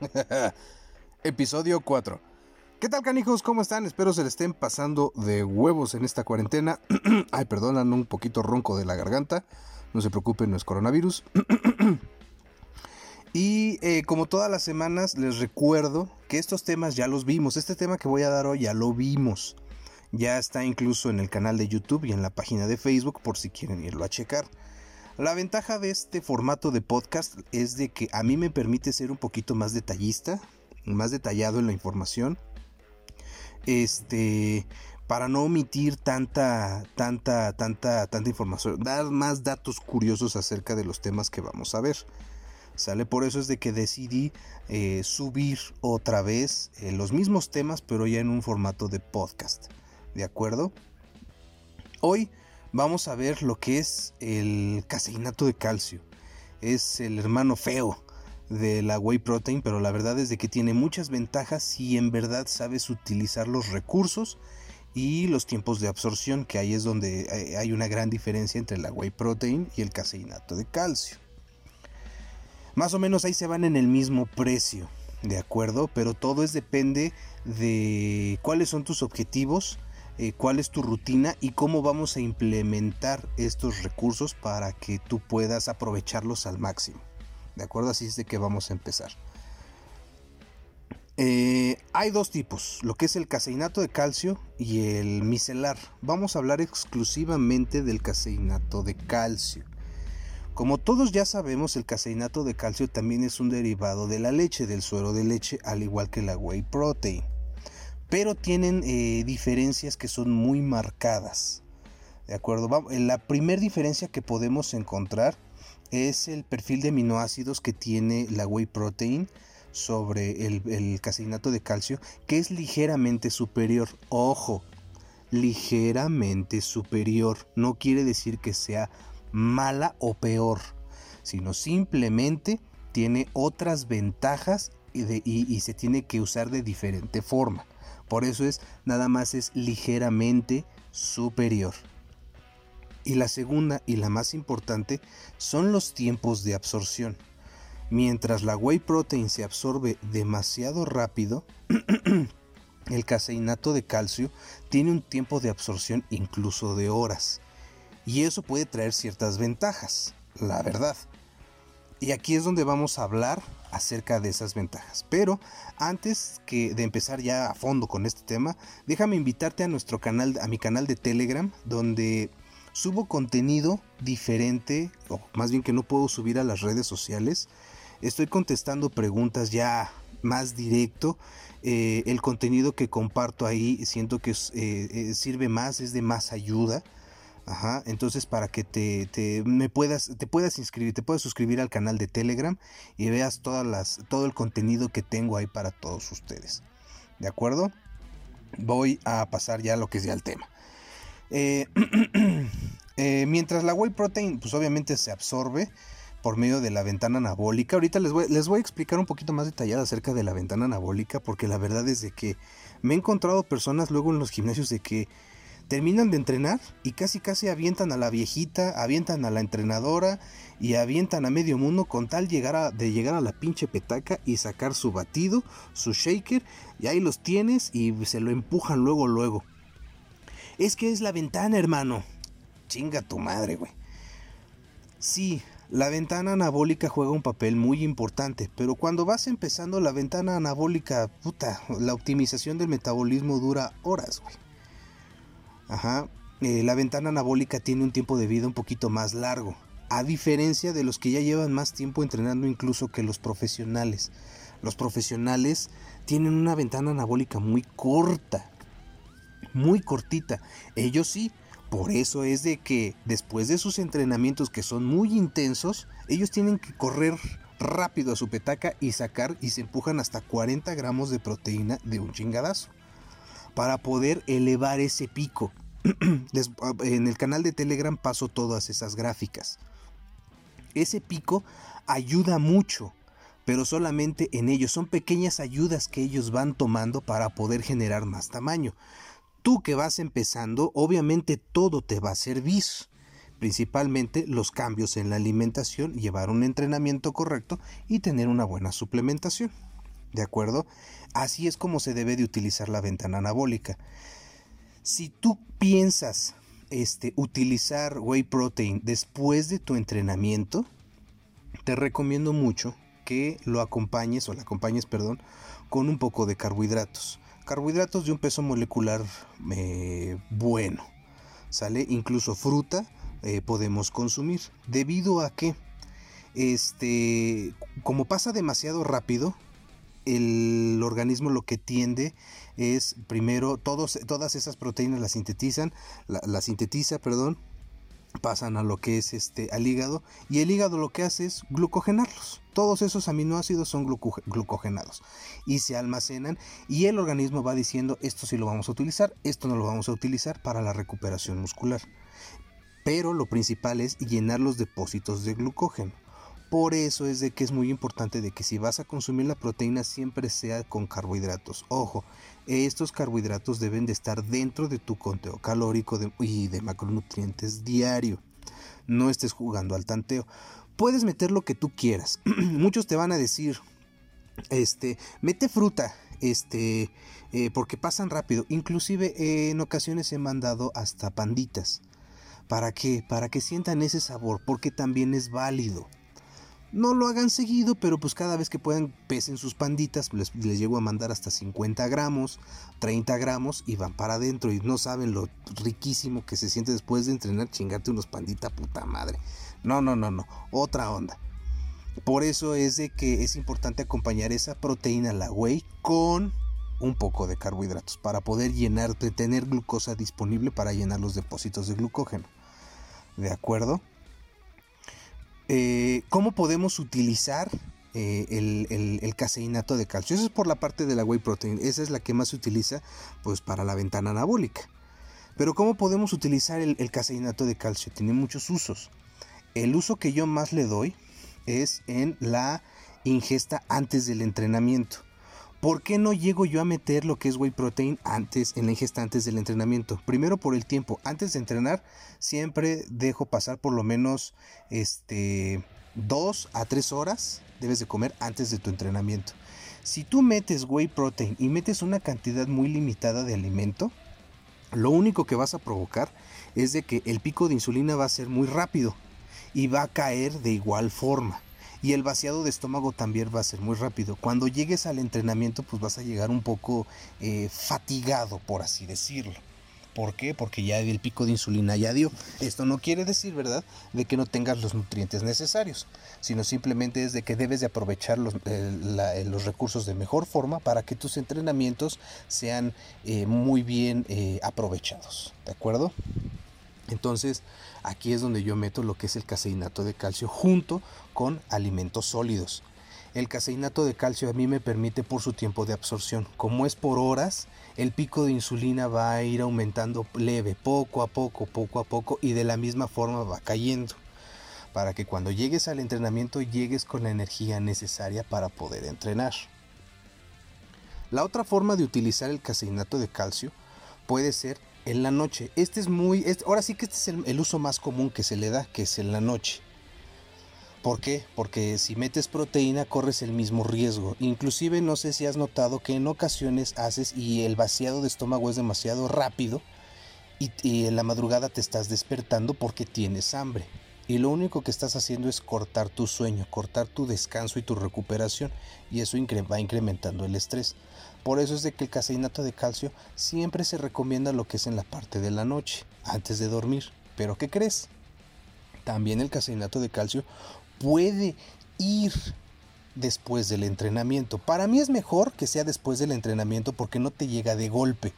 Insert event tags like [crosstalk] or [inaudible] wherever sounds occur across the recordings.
[laughs] Episodio 4. ¿Qué tal canijos? ¿Cómo están? Espero se le estén pasando de huevos en esta cuarentena. [clears throat] Ay, perdonan un poquito ronco de la garganta. No se preocupen, no es coronavirus. [clears throat] y eh, como todas las semanas les recuerdo que estos temas ya los vimos. Este tema que voy a dar hoy ya lo vimos. Ya está incluso en el canal de YouTube y en la página de Facebook por si quieren irlo a checar. La ventaja de este formato de podcast es de que a mí me permite ser un poquito más detallista, más detallado en la información. Este, para no omitir tanta, tanta, tanta, tanta información, dar más datos curiosos acerca de los temas que vamos a ver. ¿Sale? Por eso es de que decidí eh, subir otra vez eh, los mismos temas, pero ya en un formato de podcast. ¿De acuerdo? Hoy vamos a ver lo que es el caseinato de calcio. Es el hermano feo de la whey protein, pero la verdad es de que tiene muchas ventajas si en verdad sabes utilizar los recursos y los tiempos de absorción, que ahí es donde eh, hay una gran diferencia entre la whey protein y el caseinato de calcio. Más o menos ahí se van en el mismo precio, ¿de acuerdo? Pero todo es depende de cuáles son tus objetivos, eh, cuál es tu rutina y cómo vamos a implementar estos recursos para que tú puedas aprovecharlos al máximo. ¿De acuerdo? Así es de que vamos a empezar. Eh, hay dos tipos, lo que es el caseinato de calcio y el micelar. Vamos a hablar exclusivamente del caseinato de calcio. Como todos ya sabemos, el caseinato de calcio también es un derivado de la leche, del suero de leche, al igual que la whey protein pero tienen eh, diferencias que son muy marcadas. ¿De acuerdo? La primera diferencia que podemos encontrar es el perfil de aminoácidos que tiene la whey protein sobre el, el caseinato de calcio, que es ligeramente superior. Ojo, ligeramente superior. No quiere decir que sea mala o peor, sino simplemente tiene otras ventajas y se tiene que usar de diferente forma. Por eso es nada más es ligeramente superior. Y la segunda y la más importante son los tiempos de absorción. Mientras la whey protein se absorbe demasiado rápido, [clears throat] el caseinato de calcio tiene un tiempo de absorción incluso de horas. Y eso puede traer ciertas ventajas, la verdad. Y aquí es donde vamos a hablar acerca de esas ventajas. Pero antes que de empezar ya a fondo con este tema, déjame invitarte a nuestro canal, a mi canal de Telegram, donde subo contenido diferente, o más bien que no puedo subir a las redes sociales. Estoy contestando preguntas ya más directo. Eh, el contenido que comparto ahí siento que eh, eh, sirve más, es de más ayuda. Ajá, entonces para que te, me puedas, te puedas inscribir, te puedas suscribir al canal de Telegram y veas todas las, todo el contenido que tengo ahí para todos ustedes. ¿De acuerdo? Voy a pasar ya a lo que es ya el tema. Eh, [clears throat] eh, mientras la whey protein, pues obviamente se absorbe por medio de la ventana anabólica. Ahorita les voy, les voy a explicar un poquito más detallado acerca de la ventana anabólica, porque la verdad es de que me he encontrado personas luego en los gimnasios de que terminan de entrenar y casi casi avientan a la viejita, avientan a la entrenadora y avientan a medio mundo con tal llegar de llegar a la pinche petaca y sacar su batido, su shaker y ahí los tienes y se lo empujan luego luego. Es que es la ventana, hermano. Chinga tu madre, güey. Sí, la ventana anabólica juega un papel muy importante, pero cuando vas empezando la ventana anabólica, puta, la optimización del metabolismo dura horas, güey. Ajá. Eh, la ventana anabólica tiene un tiempo de vida un poquito más largo, a diferencia de los que ya llevan más tiempo entrenando incluso que los profesionales. Los profesionales tienen una ventana anabólica muy corta, muy cortita. Ellos sí, por eso es de que después de sus entrenamientos que son muy intensos, ellos tienen que correr rápido a su petaca y sacar y se empujan hasta 40 gramos de proteína de un chingadazo para poder elevar ese pico. [clears throat] en el canal de Telegram paso todas esas gráficas. Ese pico ayuda mucho, pero solamente en ellos. Son pequeñas ayudas que ellos van tomando para poder generar más tamaño. Tú que vas empezando, obviamente todo te va a servir. Principalmente los cambios en la alimentación, llevar un entrenamiento correcto y tener una buena suplementación. ¿De acuerdo? Así es como se debe de utilizar la ventana anabólica. Si tú piensas este, utilizar whey protein después de tu entrenamiento, te recomiendo mucho que lo acompañes o la acompañes, perdón, con un poco de carbohidratos. Carbohidratos de un peso molecular eh, bueno. ¿Sale? Incluso fruta eh, podemos consumir. Debido a que, este, como pasa demasiado rápido, el organismo lo que tiende es primero todas esas proteínas las sintetizan, la, sintetiza, perdón, pasan a lo que es este al hígado y el hígado lo que hace es glucogenarlos. Todos esos aminoácidos son glucogenados y se almacenan y el organismo va diciendo esto sí lo vamos a utilizar, esto no lo vamos a utilizar para la recuperación muscular. Pero lo principal es llenar los depósitos de glucógeno. Por eso es de que es muy importante de que si vas a consumir la proteína siempre sea con carbohidratos. Ojo, estos carbohidratos deben de estar dentro de tu conteo calórico y de macronutrientes diario. No estés jugando al tanteo. Puedes meter lo que tú quieras. [clears throat] Muchos te van a decir, este, mete fruta, este, eh, porque pasan rápido. Inclusive eh, en ocasiones he mandado hasta panditas. ¿Para qué? Para que sientan ese sabor, porque también es válido. No lo hagan seguido, pero pues cada vez que puedan pesen sus panditas, les, les llego a mandar hasta 50 gramos, 30 gramos y van para adentro y no saben lo riquísimo que se siente después de entrenar chingarte unos pandita puta madre. No, no, no, no, otra onda. Por eso es de que es importante acompañar esa proteína, la whey, con un poco de carbohidratos para poder llenar, tener glucosa disponible para llenar los depósitos de glucógeno. ¿De acuerdo? Eh, ¿Cómo podemos utilizar eh, el, caseinato de calcio? Eso es por la parte de la whey protein. Esa es la que más se utiliza pues, para la ventana anabólica. Pero ¿cómo podemos utilizar el, el caseinato de calcio? Tiene muchos usos. El uso que yo más le doy es en la ingesta antes del entrenamiento. ¿Por qué no llego yo a meter lo que es whey protein antes, en la ingesta antes del entrenamiento? Primero por el tiempo. Antes de entrenar, siempre dejo pasar por lo menos este, dos a tres horas. Debes de comer antes de tu entrenamiento. Si tú metes whey protein y metes una cantidad muy limitada de alimento, lo único que vas a provocar es de que el pico de insulina va a ser muy rápido y va a caer de igual forma y el vaciado de estómago también va a ser muy rápido. Cuando llegues al entrenamiento pues vas a llegar un poco eh, fatigado, por así decirlo. ¿Por qué? Porque ya el pico de insulina ya dio. Esto no quiere decir, ¿verdad?, de que no tengas los nutrientes necesarios, sino simplemente es de que debes de aprovechar los, eh, los recursos de mejor forma para que tus entrenamientos sean eh, muy bien aprovechados. ¿De acuerdo? Entonces, aquí es donde yo meto lo que es el caseinato de calcio junto con alimentos sólidos. El caseinato de calcio a mí me permite por su tiempo de absorción. Como es por horas, el pico de insulina va a ir aumentando leve, poco a poco, poco a poco, y de la misma forma va cayendo. Para que cuando llegues al entrenamiento llegues con la energía necesaria para poder entrenar. La otra forma de utilizar el caseinato de calcio puede ser en la noche. Este es muy, ahora sí que este es el, uso más común que se le da, que es en la noche. ¿Por qué? Porque si metes proteína corres el mismo riesgo. Inclusive no sé si has notado que en ocasiones haces y el vaciado de estómago es demasiado rápido y, y, en la madrugada te estás despertando porque tienes hambre. Y lo único que estás haciendo es cortar tu sueño, cortar tu descanso y tu recuperación. Y eso va incrementando el estrés. Por eso es de que el caseinato de calcio siempre se recomienda lo que es en la parte de la noche, antes de dormir. Pero ¿qué crees? También el caseinato de calcio puede ir después del entrenamiento. Para mí es mejor que sea después del entrenamiento porque no te llega de golpe.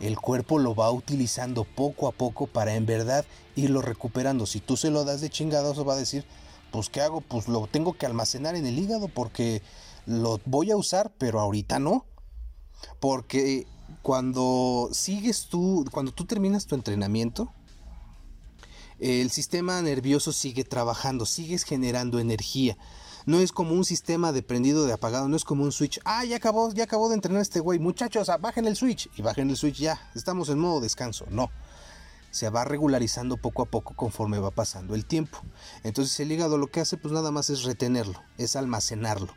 El cuerpo lo va utilizando poco a poco para en verdad irlo recuperando. Si tú se lo das de chingados va a decir, pues ¿qué hago? Pues lo tengo que almacenar en el hígado porque lo voy a usar, pero ahorita no. Porque cuando sigues tú, cuando tú terminas tu entrenamiento, el sistema nervioso sigue trabajando, sigues generando energía. No es como un sistema de prendido de apagado, no es como un switch. Ah, ya acabó, ya acabó de entrenar este güey. Muchachos, ah, bajen el switch. Y bajen el switch ya. Estamos en modo descanso. No. Se va regularizando poco a poco conforme va pasando el tiempo. Entonces el hígado lo que hace pues nada más es retenerlo, es almacenarlo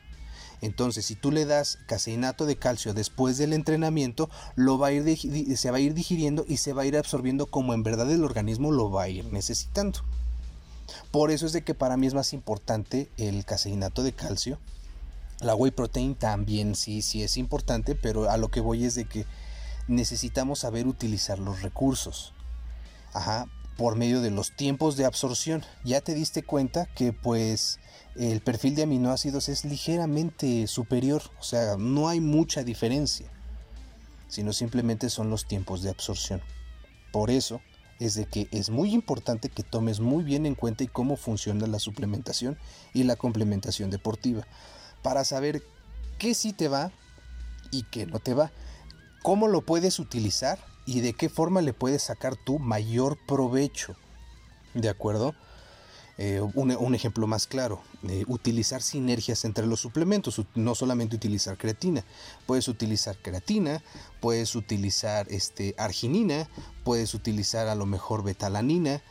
Entonces, si tú le das caseinato de calcio después del entrenamiento, lo va a ir se va a ir digiriendo y se va a ir absorbiendo como en verdad el organismo lo va a ir necesitando. Por eso es de que para mí es más importante el caseinato de calcio. La whey protein también sí, sí es importante, pero a lo que voy es de que necesitamos saber utilizar los recursos. Ajá, por medio de los tiempos de absorción. Ya te diste cuenta que pues el perfil de aminoácidos es ligeramente superior, o sea, no hay mucha diferencia, sino simplemente son los tiempos de absorción. Por eso es de que es muy importante que tomes muy bien en cuenta y cómo funciona la suplementación y la complementación deportiva, para saber qué sí te va y qué no te va, cómo lo puedes utilizar y de qué forma le puedes sacar tu mayor provecho. ¿De acuerdo? Eh, un, ejemplo más claro, utilizar sinergias entre los suplementos, no solamente utilizar creatina, puedes utilizar creatina, puedes utilizar este, arginina, puedes utilizar a lo mejor betalanina,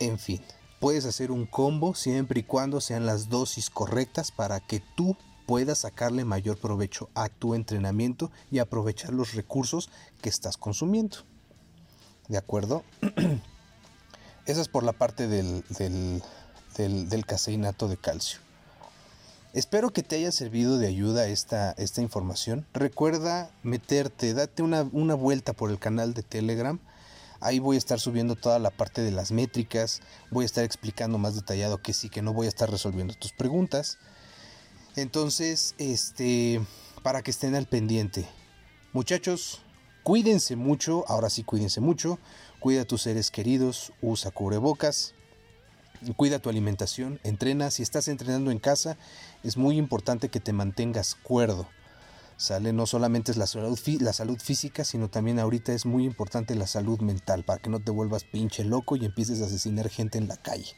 en fin, puedes hacer un combo siempre y cuando sean las dosis correctas para que tú puedas sacarle mayor provecho a tu entrenamiento y aprovechar los recursos que estás consumiendo. ¿De acuerdo? [clears throat] Esa es por la parte del, del, caseinato de calcio. Espero que te haya servido de ayuda esta, esta información. Recuerda meterte, date una, una vuelta por el canal de Telegram. Ahí voy a estar subiendo toda la parte de las métricas. Voy a estar explicando más detallado que sí, que no voy a estar resolviendo tus preguntas. Entonces, este, para que estén al pendiente. Muchachos, cuídense mucho, ahora sí cuídense mucho. Cuida a tus seres queridos, usa cubrebocas, cuida tu alimentación, entrena. Si estás entrenando en casa, es muy importante que te mantengas cuerdo. Sale, no solamente es la salud, la salud física, sino también ahorita es muy importante la salud mental, para que no te vuelvas pinche loco y empieces a asesinar gente en la calle.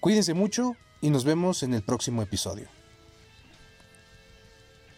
Cuídense mucho y nos vemos en el próximo episodio.